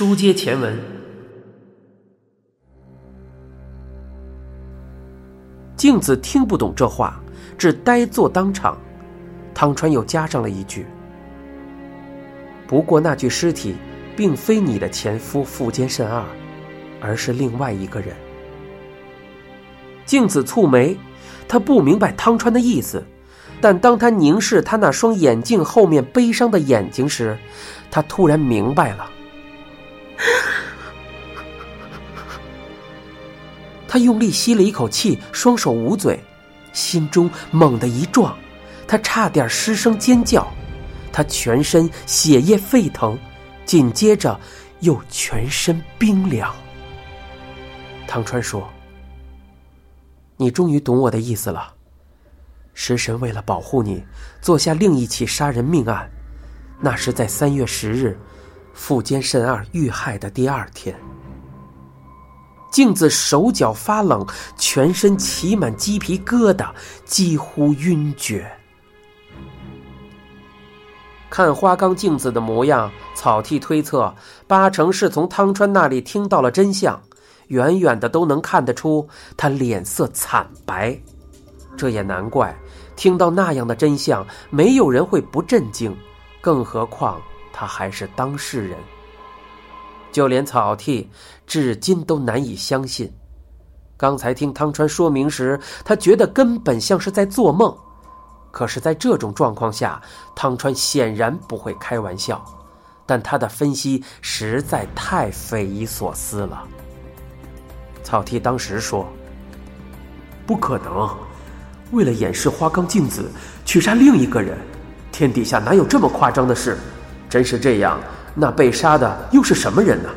书接前文，镜子听不懂这话，只呆坐当场。汤川又加上了一句：“不过那具尸体，并非你的前夫富坚慎二，而是另外一个人。”镜子蹙眉，他不明白汤川的意思，但当他凝视他那双眼镜后面悲伤的眼睛时，他突然明白了。他用力吸了一口气，双手捂嘴，心中猛地一撞，他差点失声尖叫，他全身血液沸腾，紧接着又全身冰凉。唐川说：“你终于懂我的意思了。食神为了保护你，做下另一起杀人命案，那是在三月十日。”富坚慎二遇害的第二天，镜子手脚发冷，全身起满鸡皮疙瘩，几乎晕厥。看花冈镜子的模样，草剃推测，八成是从汤川那里听到了真相，远远的都能看得出他脸色惨白。这也难怪，听到那样的真相，没有人会不震惊，更何况。他还是当事人，就连草剃至今都难以相信。刚才听汤川说明时，他觉得根本像是在做梦。可是，在这种状况下，汤川显然不会开玩笑。但他的分析实在太匪夷所思了。草剃当时说：“不可能，为了掩饰花冈镜子去杀另一个人，天底下哪有这么夸张的事？”真是这样，那被杀的又是什么人呢？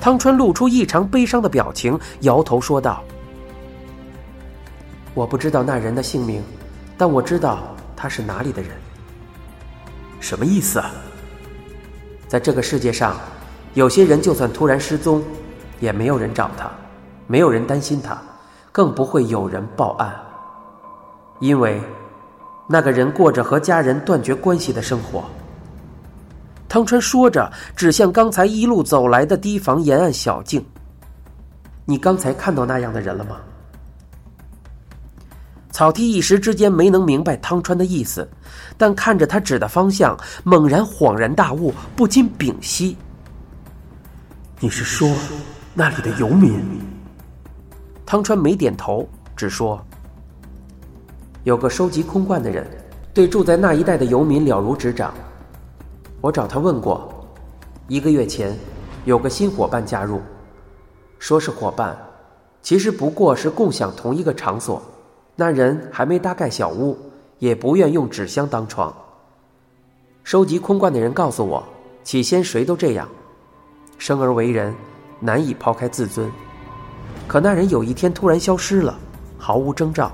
汤川露出异常悲伤的表情，摇头说道：“我不知道那人的姓名，但我知道他是哪里的人。什么意思啊？在这个世界上，有些人就算突然失踪，也没有人找他，没有人担心他，更不会有人报案，因为那个人过着和家人断绝关系的生活。”汤川说着，指向刚才一路走来的堤防沿岸小径。你刚才看到那样的人了吗？草剃一时之间没能明白汤川的意思，但看着他指的方向，猛然恍然大悟，不禁屏息。你是说那里的游民？汤川没点头，只说：“有个收集空罐的人，对住在那一带的游民了如指掌。”我找他问过，一个月前，有个新伙伴加入，说是伙伴，其实不过是共享同一个场所。那人还没搭盖小屋，也不愿用纸箱当床。收集空罐的人告诉我，起先谁都这样，生而为人，难以抛开自尊。可那人有一天突然消失了，毫无征兆。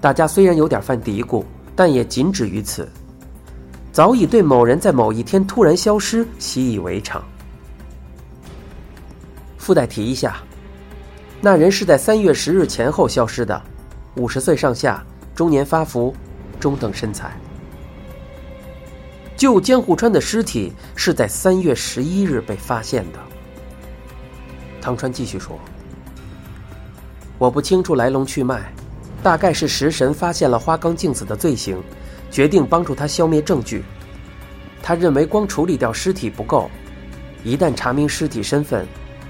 大家虽然有点犯嘀咕，但也仅止于此。早已对某人在某一天突然消失习以为常。附带提一下，那人是在三月十日前后消失的，五十岁上下，中年发福，中等身材。旧江户川的尸体是在三月十一日被发现的。唐川继续说：“我不清楚来龙去脉，大概是食神发现了花冈镜子的罪行。”决定帮助他消灭证据。他认为光处理掉尸体不够，一旦查明尸体身份，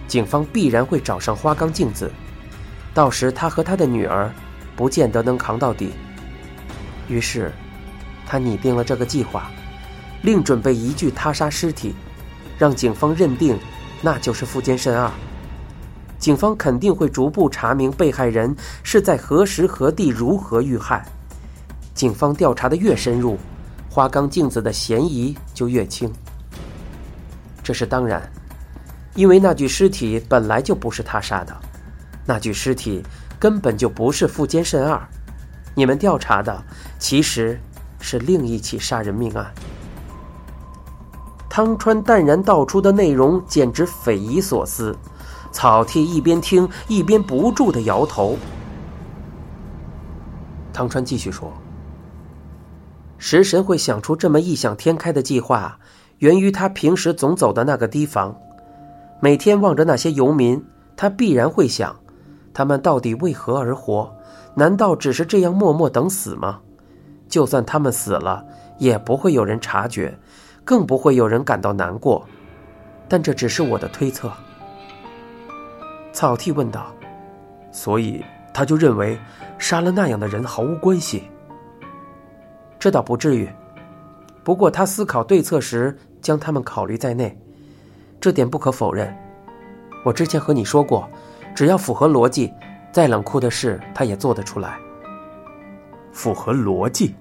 警方必然会找上花冈镜子，到时他和他的女儿，不见得能扛到底。于是，他拟定了这个计划，另准备一具他杀尸体，让警方认定那就是富坚慎二。警方肯定会逐步查明被害人是在何时何地如何遇害。警方调查的越深入，花冈镜子的嫌疑就越轻。这是当然，因为那具尸体本来就不是他杀的，那具尸体根本就不是富坚慎二。你们调查的其实是另一起杀人命案。汤川淡然道出的内容简直匪夷所思，草剃一边听一边不住的摇头。汤川继续说。食神会想出这么异想天开的计划，源于他平时总走的那个堤防。每天望着那些游民，他必然会想：他们到底为何而活？难道只是这样默默等死吗？就算他们死了，也不会有人察觉，更不会有人感到难过。但这只是我的推测。草剃问道：“所以他就认为杀了那样的人毫无关系？”这倒不至于，不过他思考对策时将他们考虑在内，这点不可否认。我之前和你说过，只要符合逻辑，再冷酷的事他也做得出来。符合逻辑，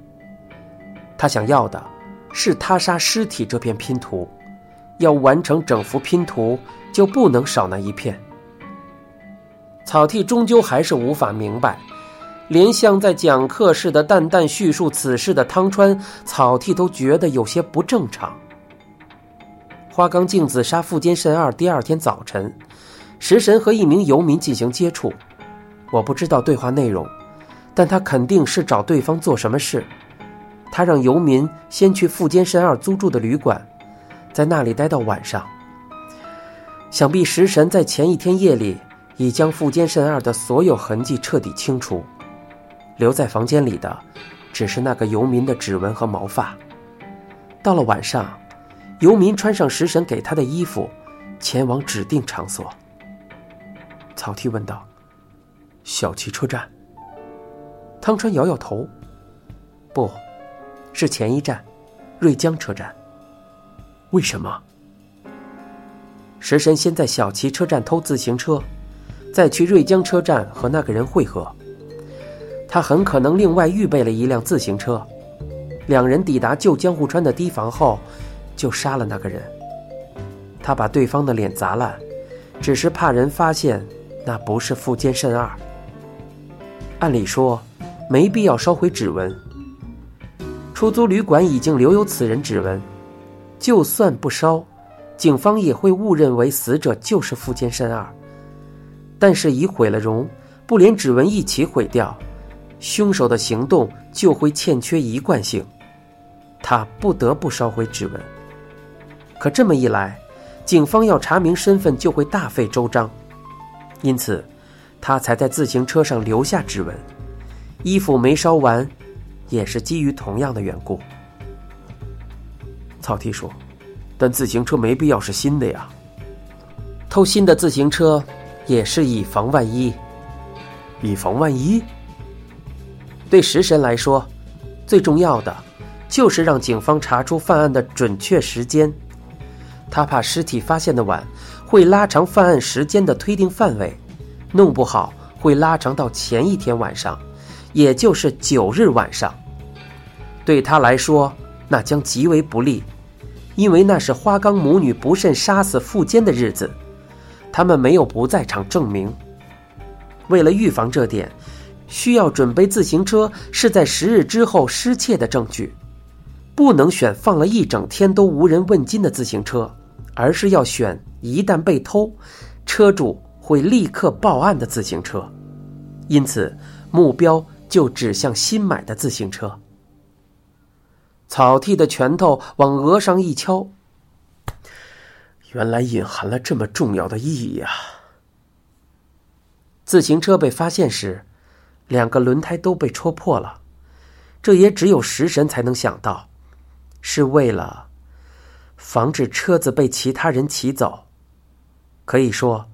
他想要的是他杀尸体这片拼图，要完成整幅拼图就不能少那一片。草剃终究还是无法明白。连像在讲课似的淡淡叙述此事的汤川草剃都觉得有些不正常。花冈镜子杀富坚慎二第二天早晨，食神和一名游民进行接触，我不知道对话内容，但他肯定是找对方做什么事。他让游民先去富坚慎二租住的旅馆，在那里待到晚上。想必食神在前一天夜里已将富坚慎二的所有痕迹彻底清除。留在房间里的，只是那个游民的指纹和毛发。到了晚上，游民穿上食神给他的衣服，前往指定场所。草剃问道：“小汽车站？”汤川摇摇头：“不，是前一站，瑞江车站。为什么？”食神先在小旗车站偷自行车，再去瑞江车站和那个人会合。他很可能另外预备了一辆自行车，两人抵达旧江户川的堤防后，就杀了那个人。他把对方的脸砸烂，只是怕人发现那不是富坚慎二。按理说，没必要烧毁指纹。出租旅馆已经留有此人指纹，就算不烧，警方也会误认为死者就是富坚慎二。但是已毁了容，不连指纹一起毁掉。凶手的行动就会欠缺一贯性，他不得不烧毁指纹。可这么一来，警方要查明身份就会大费周章，因此，他才在自行车上留下指纹。衣服没烧完，也是基于同样的缘故。草剃说：“但自行车没必要是新的呀，偷新的自行车也是以防万一，以防万一。”对食神来说，最重要的就是让警方查出犯案的准确时间。他怕尸体发现的晚，会拉长犯案时间的推定范围，弄不好会拉长到前一天晚上，也就是九日晚上。对他来说，那将极为不利，因为那是花冈母女不慎杀死富坚的日子，他们没有不在场证明。为了预防这点。需要准备自行车是在十日之后失窃的证据，不能选放了一整天都无人问津的自行车，而是要选一旦被偷，车主会立刻报案的自行车。因此，目标就指向新买的自行车。草剃的拳头往额上一敲，原来隐含了这么重要的意义啊！自行车被发现时。两个轮胎都被戳破了，这也只有食神才能想到，是为了防止车子被其他人骑走。可以说，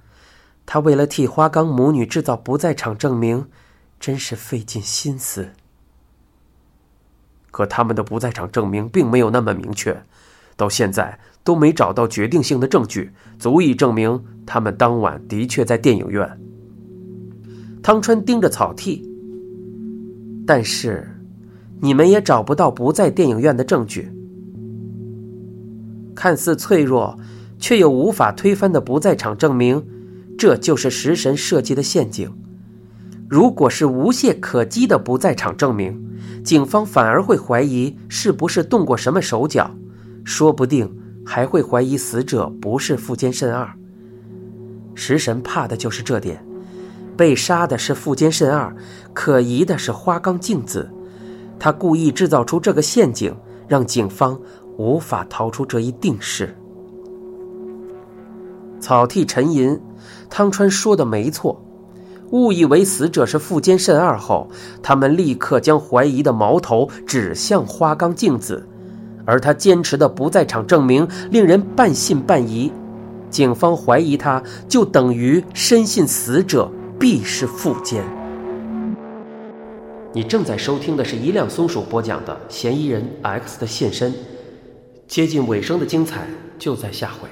他为了替花岗母女制造不在场证明，真是费尽心思。可他们的不在场证明并没有那么明确，到现在都没找到决定性的证据，足以证明他们当晚的确在电影院。汤川盯着草剃，但是你们也找不到不在电影院的证据。看似脆弱，却又无法推翻的不在场证明，这就是食神设计的陷阱。如果是无懈可击的不在场证明，警方反而会怀疑是不是动过什么手脚，说不定还会怀疑死者不是富坚慎二。食神怕的就是这点。被杀的是富坚慎二，可疑的是花冈镜子，他故意制造出这个陷阱，让警方无法逃出这一定式。草剃沉吟，汤川说的没错。误以为死者是富坚慎二后，他们立刻将怀疑的矛头指向花冈镜子，而他坚持的不在场证明令人半信半疑。警方怀疑他，就等于深信死者必是富奸。你正在收听的是一辆松鼠播讲的《嫌疑人 X 的现身》，接近尾声的精彩就在下回。